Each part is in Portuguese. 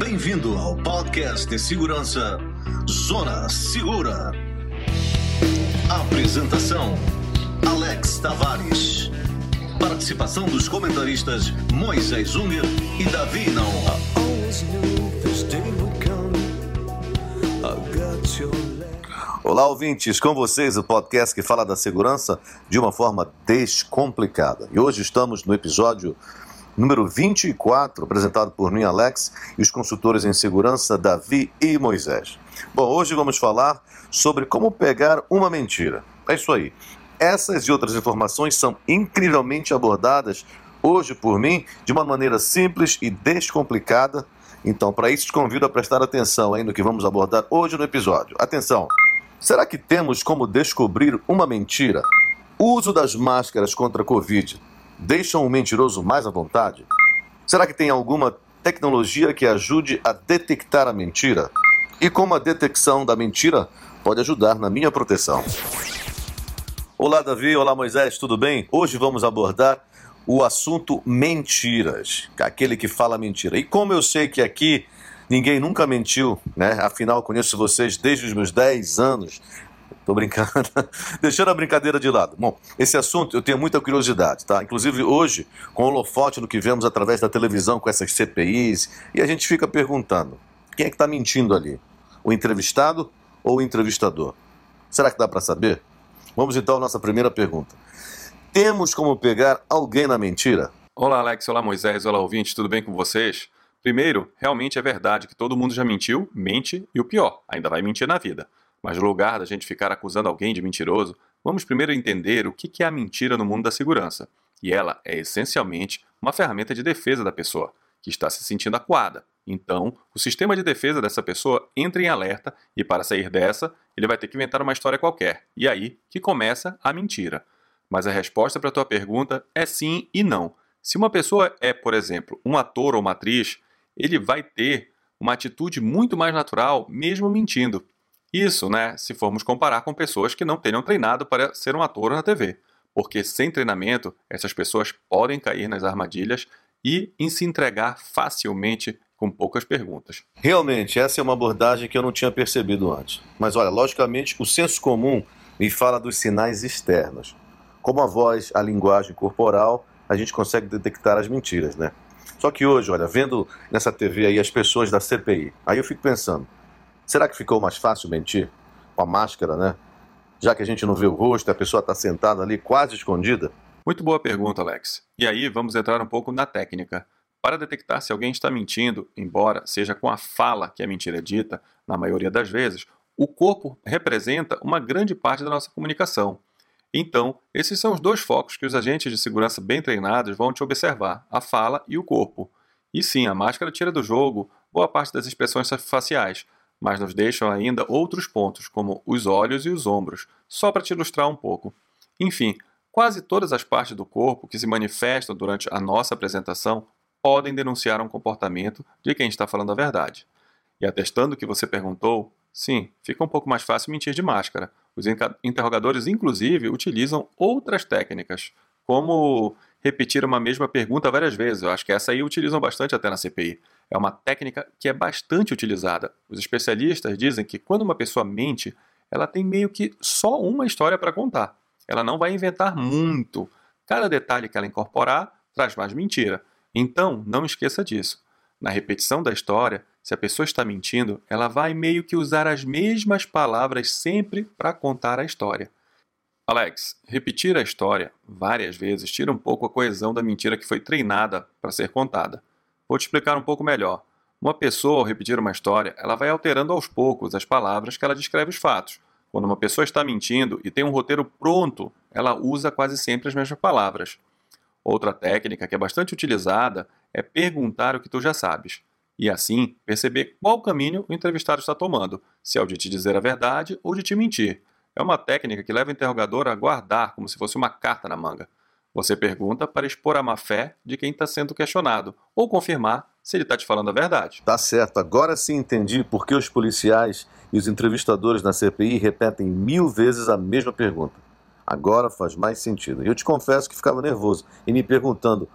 Bem-vindo ao podcast de segurança Zona Segura. Apresentação: Alex Tavares. Participação dos comentaristas Moisés Unger e Davi Naon. Olá, ouvintes, com vocês o podcast que fala da segurança de uma forma descomplicada. E hoje estamos no episódio número 24, apresentado por mim, Alex, e os consultores em segurança, Davi e Moisés. Bom, hoje vamos falar sobre como pegar uma mentira. É isso aí. Essas e outras informações são incrivelmente abordadas hoje por mim de uma maneira simples e descomplicada. Então, para isso, te convido a prestar atenção aí no que vamos abordar hoje no episódio. Atenção! Será que temos como descobrir uma mentira? Uso das máscaras contra a Covid deixam o mentiroso mais à vontade? Será que tem alguma tecnologia que ajude a detectar a mentira? E como a detecção da mentira pode ajudar na minha proteção? Olá, Davi. Olá, Moisés. Tudo bem? Hoje vamos abordar o assunto mentiras, aquele que fala mentira. E como eu sei que aqui ninguém nunca mentiu, né? Afinal, conheço vocês desde os meus 10 anos. Tô brincando. Deixando a brincadeira de lado. Bom, esse assunto eu tenho muita curiosidade, tá? Inclusive hoje, com o holofote no que vemos através da televisão com essas CPIs, e a gente fica perguntando: quem é que está mentindo ali? O entrevistado ou o entrevistador? Será que dá para saber? Vamos então à nossa primeira pergunta. Temos como pegar alguém na mentira? Olá, Alex. Olá, Moisés. Olá, ouvintes. Tudo bem com vocês? Primeiro, realmente é verdade que todo mundo já mentiu, mente e o pior, ainda vai mentir na vida. Mas no lugar da gente ficar acusando alguém de mentiroso, vamos primeiro entender o que é a mentira no mundo da segurança. E ela é essencialmente uma ferramenta de defesa da pessoa, que está se sentindo acuada. Então, o sistema de defesa dessa pessoa entra em alerta e, para sair dessa, ele vai ter que inventar uma história qualquer. E aí que começa a mentira. Mas a resposta para a tua pergunta é sim e não. Se uma pessoa é, por exemplo, um ator ou uma atriz, ele vai ter uma atitude muito mais natural, mesmo mentindo. Isso, né, se formos comparar com pessoas que não tenham treinado para ser um ator na TV. Porque sem treinamento, essas pessoas podem cair nas armadilhas e em se entregar facilmente com poucas perguntas. Realmente, essa é uma abordagem que eu não tinha percebido antes. Mas olha, logicamente, o senso comum me fala dos sinais externos. Como a voz, a linguagem corporal, a gente consegue detectar as mentiras, né? Só que hoje, olha, vendo nessa TV aí as pessoas da CPI, aí eu fico pensando, será que ficou mais fácil mentir? Com a máscara, né? Já que a gente não vê o rosto, a pessoa está sentada ali quase escondida? Muito boa pergunta, Alex. E aí vamos entrar um pouco na técnica. Para detectar se alguém está mentindo, embora seja com a fala que a mentira é dita, na maioria das vezes, o corpo representa uma grande parte da nossa comunicação. Então, esses são os dois focos que os agentes de segurança bem treinados vão te observar: a fala e o corpo. E sim, a máscara tira do jogo boa parte das expressões faciais, mas nos deixam ainda outros pontos, como os olhos e os ombros, só para te ilustrar um pouco. Enfim, quase todas as partes do corpo que se manifestam durante a nossa apresentação podem denunciar um comportamento de quem está falando a verdade. E atestando o que você perguntou, sim, fica um pouco mais fácil mentir de máscara, os interrogadores, inclusive, utilizam outras técnicas, como repetir uma mesma pergunta várias vezes. Eu acho que essa aí utilizam bastante até na CPI. É uma técnica que é bastante utilizada. Os especialistas dizem que quando uma pessoa mente, ela tem meio que só uma história para contar. Ela não vai inventar muito. Cada detalhe que ela incorporar traz mais mentira. Então, não esqueça disso. Na repetição da história, se a pessoa está mentindo, ela vai meio que usar as mesmas palavras sempre para contar a história. Alex, repetir a história várias vezes tira um pouco a coesão da mentira que foi treinada para ser contada. Vou te explicar um pouco melhor. Uma pessoa, ao repetir uma história, ela vai alterando aos poucos as palavras que ela descreve os fatos. Quando uma pessoa está mentindo e tem um roteiro pronto, ela usa quase sempre as mesmas palavras. Outra técnica que é bastante utilizada é perguntar o que tu já sabes. E assim perceber qual caminho o entrevistado está tomando, se é o de te dizer a verdade ou de te mentir. É uma técnica que leva o interrogador a guardar como se fosse uma carta na manga. Você pergunta para expor a má fé de quem está sendo questionado, ou confirmar se ele está te falando a verdade. Tá certo, agora sim entendi por que os policiais e os entrevistadores na CPI repetem mil vezes a mesma pergunta. Agora faz mais sentido. Eu te confesso que ficava nervoso e me perguntando,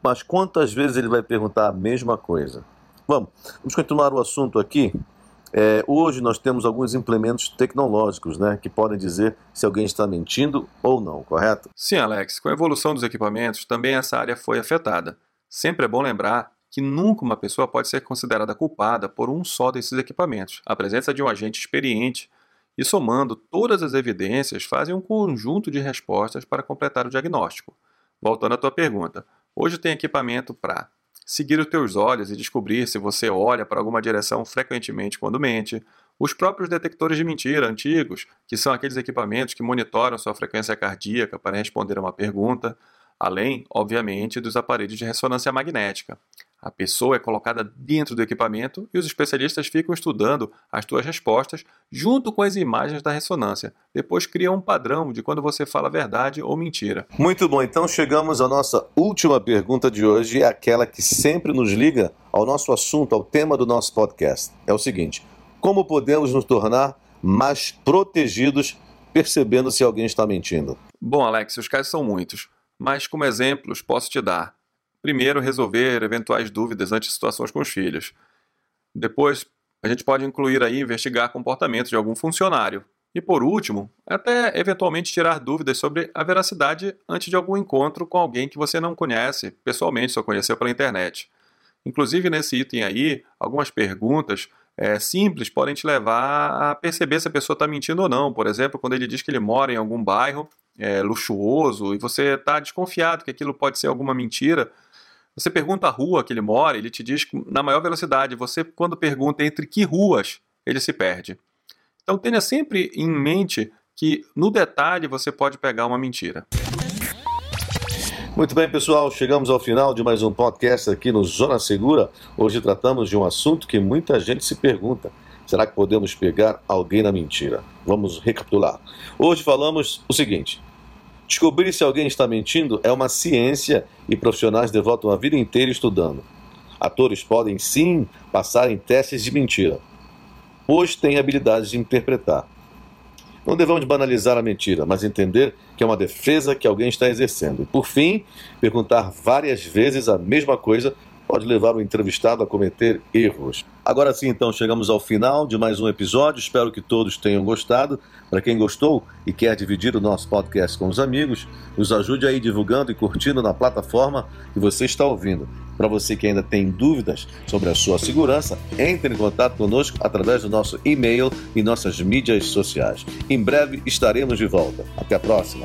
mas quantas vezes ele vai perguntar a mesma coisa? Vamos, vamos continuar o assunto aqui. É, hoje nós temos alguns implementos tecnológicos né, que podem dizer se alguém está mentindo ou não, correto? Sim, Alex. Com a evolução dos equipamentos, também essa área foi afetada. Sempre é bom lembrar que nunca uma pessoa pode ser considerada culpada por um só desses equipamentos. A presença de um agente experiente e somando todas as evidências fazem um conjunto de respostas para completar o diagnóstico. Voltando à tua pergunta, hoje tem equipamento para seguir os teus olhos e descobrir se você olha para alguma direção frequentemente quando mente, os próprios detectores de mentira antigos, que são aqueles equipamentos que monitoram sua frequência cardíaca para responder a uma pergunta, além, obviamente, dos aparelhos de ressonância magnética. A pessoa é colocada dentro do equipamento e os especialistas ficam estudando as suas respostas junto com as imagens da ressonância. Depois criam um padrão de quando você fala verdade ou mentira. Muito bom, então chegamos à nossa última pergunta de hoje, é aquela que sempre nos liga ao nosso assunto, ao tema do nosso podcast. É o seguinte: como podemos nos tornar mais protegidos percebendo se alguém está mentindo? Bom, Alex, os casos são muitos, mas como exemplos posso te dar Primeiro, resolver eventuais dúvidas antes de situações com os filhos. Depois, a gente pode incluir aí investigar comportamentos de algum funcionário. E por último, até eventualmente tirar dúvidas sobre a veracidade antes de algum encontro com alguém que você não conhece, pessoalmente só conheceu pela internet. Inclusive, nesse item aí, algumas perguntas é, simples podem te levar a perceber se a pessoa está mentindo ou não. Por exemplo, quando ele diz que ele mora em algum bairro é, luxuoso e você está desconfiado que aquilo pode ser alguma mentira, você pergunta a rua que ele mora, ele te diz na maior velocidade. Você, quando pergunta entre que ruas, ele se perde. Então tenha sempre em mente que no detalhe você pode pegar uma mentira. Muito bem, pessoal, chegamos ao final de mais um podcast aqui no Zona Segura. Hoje tratamos de um assunto que muita gente se pergunta: será que podemos pegar alguém na mentira? Vamos recapitular. Hoje falamos o seguinte: Descobrir se alguém está mentindo é uma ciência e profissionais devotam a vida inteira estudando. Atores podem sim passar em testes de mentira, pois têm habilidades de interpretar. Não devemos banalizar a mentira, mas entender que é uma defesa que alguém está exercendo. E, por fim, perguntar várias vezes a mesma coisa pode levar o entrevistado a cometer erros. Agora sim, então, chegamos ao final de mais um episódio. Espero que todos tenham gostado. Para quem gostou e quer dividir o nosso podcast com os amigos, nos ajude aí divulgando e curtindo na plataforma que você está ouvindo. Para você que ainda tem dúvidas sobre a sua segurança, entre em contato conosco através do nosso e-mail e nossas mídias sociais. Em breve estaremos de volta. Até a próxima.